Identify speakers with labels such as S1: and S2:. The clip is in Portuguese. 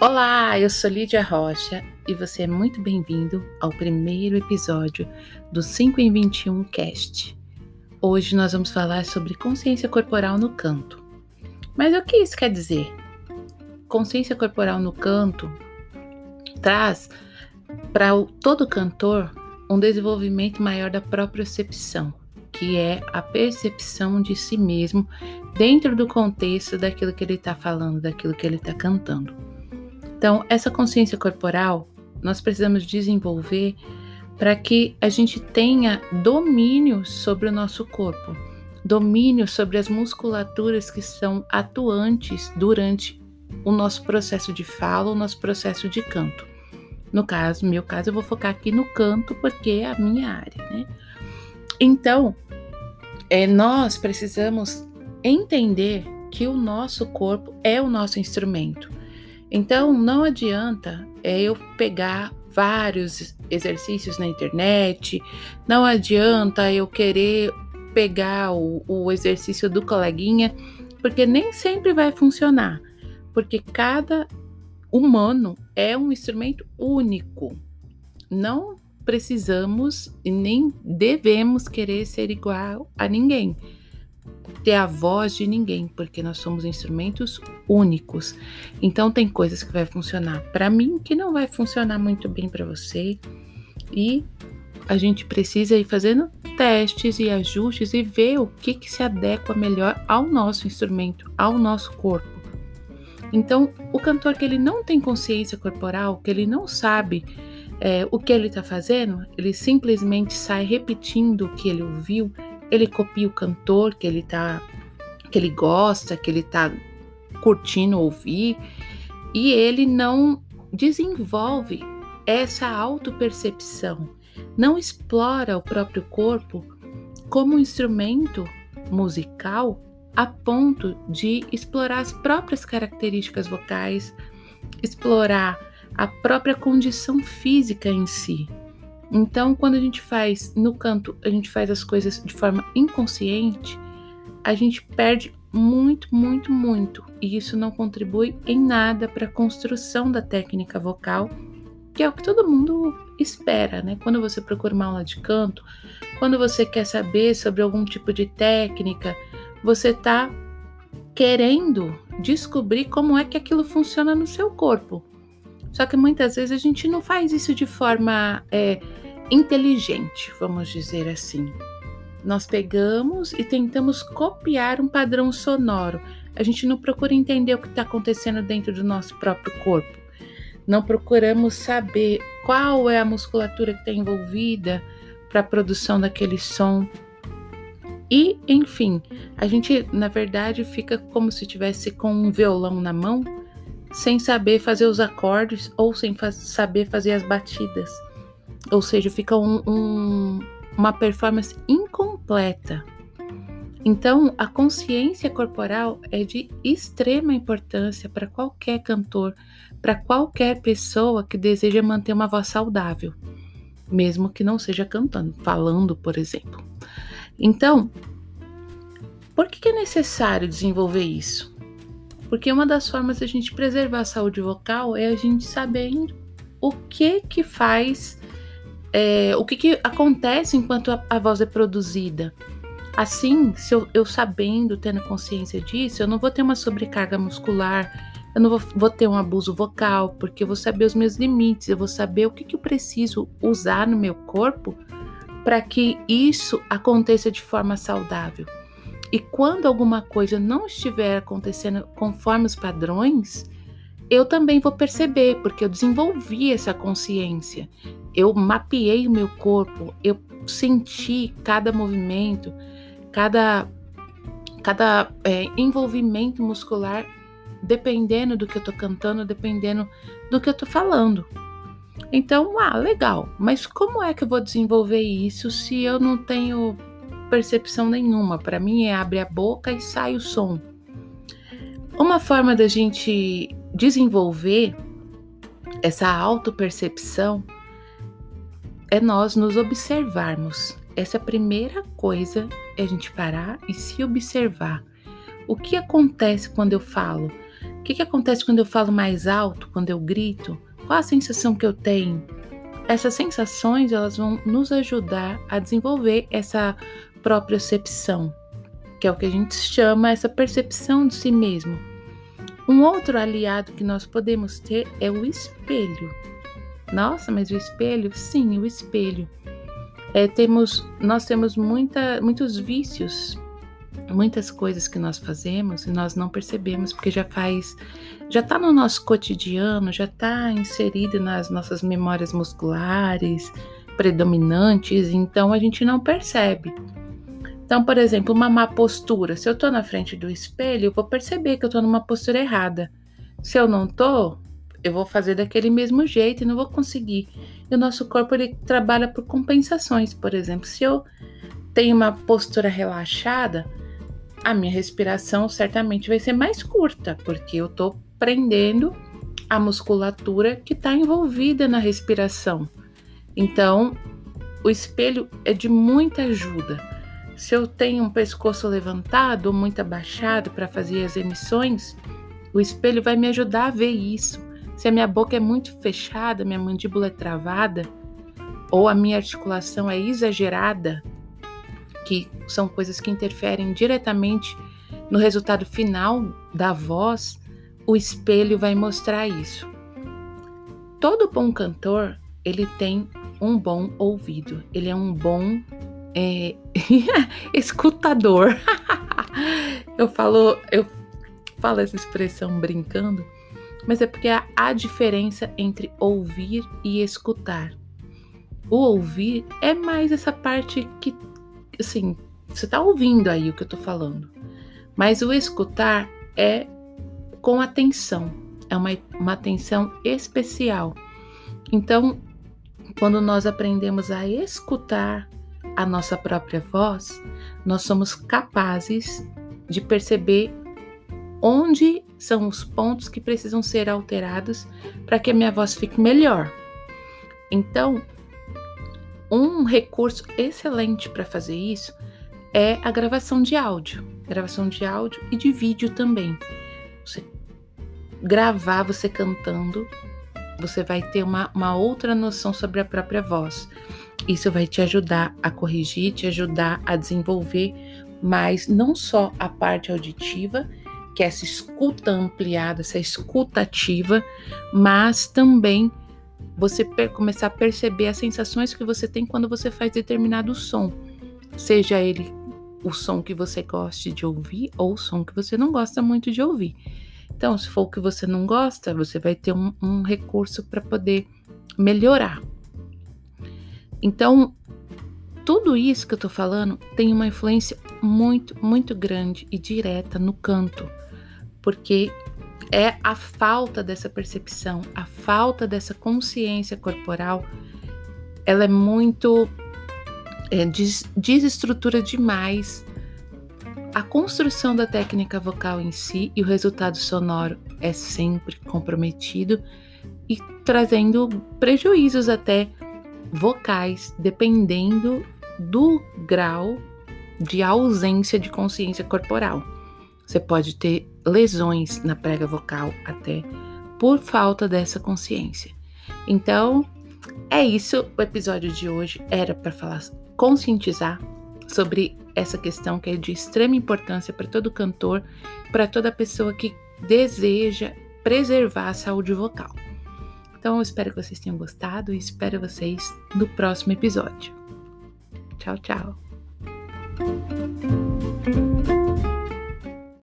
S1: Olá, eu sou Lídia Rocha e você é muito bem-vindo ao primeiro episódio do 5 em 21 Cast. Hoje nós vamos falar sobre consciência corporal no canto. Mas o que isso quer dizer? Consciência corporal no canto traz para todo cantor um desenvolvimento maior da própria percepção, que é a percepção de si mesmo dentro do contexto daquilo que ele está falando, daquilo que ele está cantando. Então, essa consciência corporal nós precisamos desenvolver para que a gente tenha domínio sobre o nosso corpo, domínio sobre as musculaturas que são atuantes durante o nosso processo de fala, o nosso processo de canto. No caso, meu caso, eu vou focar aqui no canto porque é a minha área, né? Então, é, nós precisamos entender que o nosso corpo é o nosso instrumento. Então não adianta é, eu pegar vários exercícios na internet, não adianta eu querer pegar o, o exercício do coleguinha, porque nem sempre vai funcionar, porque cada humano é um instrumento único. Não precisamos e nem devemos querer ser igual a ninguém ter a voz de ninguém, porque nós somos instrumentos únicos. Então tem coisas que vai funcionar para mim que não vai funcionar muito bem para você. E a gente precisa ir fazendo testes e ajustes e ver o que, que se adequa melhor ao nosso instrumento, ao nosso corpo. Então, o cantor que ele não tem consciência corporal, que ele não sabe é, o que ele está fazendo, ele simplesmente sai repetindo o que ele ouviu, ele copia o cantor que ele tá que ele gosta, que ele tá curtindo ouvir, e ele não desenvolve essa autopercepção, não explora o próprio corpo como instrumento musical a ponto de explorar as próprias características vocais, explorar a própria condição física em si. Então, quando a gente faz no canto, a gente faz as coisas de forma inconsciente, a gente perde muito, muito, muito. E isso não contribui em nada para a construção da técnica vocal, que é o que todo mundo espera, né? Quando você procura uma aula de canto, quando você quer saber sobre algum tipo de técnica, você está querendo descobrir como é que aquilo funciona no seu corpo. Só que muitas vezes a gente não faz isso de forma é, inteligente, vamos dizer assim. Nós pegamos e tentamos copiar um padrão sonoro. A gente não procura entender o que está acontecendo dentro do nosso próprio corpo. Não procuramos saber qual é a musculatura que está envolvida para a produção daquele som. E, enfim, a gente, na verdade, fica como se tivesse com um violão na mão sem saber fazer os acordes ou sem fa saber fazer as batidas. Ou seja, fica um, um, uma performance incompleta. Então, a consciência corporal é de extrema importância para qualquer cantor, para qualquer pessoa que deseja manter uma voz saudável, mesmo que não seja cantando, falando, por exemplo. Então, por que é necessário desenvolver isso? Porque uma das formas de a gente preservar a saúde vocal é a gente saber o que que faz, é, o que que acontece enquanto a, a voz é produzida. Assim, se eu, eu, sabendo, tendo consciência disso, eu não vou ter uma sobrecarga muscular, eu não vou, vou, ter um abuso vocal, porque eu vou saber os meus limites, eu vou saber o que, que eu preciso usar no meu corpo para que isso aconteça de forma saudável. E quando alguma coisa não estiver acontecendo conforme os padrões, eu também vou perceber, porque eu desenvolvi essa consciência. Eu mapeei o meu corpo, eu senti cada movimento, cada, cada é, envolvimento muscular, dependendo do que eu tô cantando, dependendo do que eu tô falando. Então, ah, legal, mas como é que eu vou desenvolver isso se eu não tenho percepção nenhuma. Para mim é abre a boca e sai o som. Uma forma da gente desenvolver essa autopercepção é nós nos observarmos. Essa é primeira coisa é a gente parar e se observar. O que acontece quando eu falo? que, que acontece quando eu falo mais alto, quando eu grito? Qual a sensação que eu tenho? Essas sensações elas vão nos ajudar a desenvolver essa propriocepção, que é o que a gente chama essa percepção de si mesmo. Um outro aliado que nós podemos ter é o espelho. Nossa, mas o espelho? Sim, o espelho. É, temos, nós temos muita, muitos vícios, muitas coisas que nós fazemos e nós não percebemos porque já faz, já está no nosso cotidiano, já está inserido nas nossas memórias musculares predominantes, então a gente não percebe. Então, por exemplo, uma má postura. Se eu estou na frente do espelho, eu vou perceber que eu estou numa postura errada. Se eu não estou, eu vou fazer daquele mesmo jeito e não vou conseguir. E o nosso corpo ele trabalha por compensações, por exemplo, se eu tenho uma postura relaxada, a minha respiração certamente vai ser mais curta, porque eu estou prendendo a musculatura que está envolvida na respiração. Então, o espelho é de muita ajuda. Se eu tenho um pescoço levantado ou muito abaixado para fazer as emissões, o espelho vai me ajudar a ver isso. Se a minha boca é muito fechada, minha mandíbula é travada, ou a minha articulação é exagerada, que são coisas que interferem diretamente no resultado final da voz, o espelho vai mostrar isso. Todo bom cantor, ele tem um bom ouvido, ele é um bom é, escutador. eu falo, eu falo essa expressão brincando, mas é porque há a diferença entre ouvir e escutar. O ouvir é mais essa parte que, assim, você tá ouvindo aí o que eu tô falando. Mas o escutar é com atenção, é uma, uma atenção especial. Então, quando nós aprendemos a escutar, a nossa própria voz, nós somos capazes de perceber onde são os pontos que precisam ser alterados para que a minha voz fique melhor. Então, um recurso excelente para fazer isso é a gravação de áudio, gravação de áudio e de vídeo também. Você gravar você cantando, você vai ter uma, uma outra noção sobre a própria voz. Isso vai te ajudar a corrigir, te ajudar a desenvolver mais não só a parte auditiva, que é essa escuta ampliada, essa escuta ativa, mas também você começar a perceber as sensações que você tem quando você faz determinado som, seja ele o som que você goste de ouvir ou o som que você não gosta muito de ouvir. Então, se for o que você não gosta, você vai ter um, um recurso para poder melhorar. Então, tudo isso que eu tô falando tem uma influência muito, muito grande e direta no canto, porque é a falta dessa percepção, a falta dessa consciência corporal, ela é muito é, des, desestrutura demais a construção da técnica vocal em si e o resultado sonoro é sempre comprometido e trazendo prejuízos até vocais, dependendo do grau de ausência de consciência corporal. Você pode ter lesões na prega vocal até por falta dessa consciência. Então, é isso. O episódio de hoje era para falar, conscientizar sobre essa questão que é de extrema importância para todo cantor, para toda pessoa que deseja preservar a saúde vocal. Então, eu espero que vocês tenham gostado e espero vocês no próximo episódio. Tchau, tchau.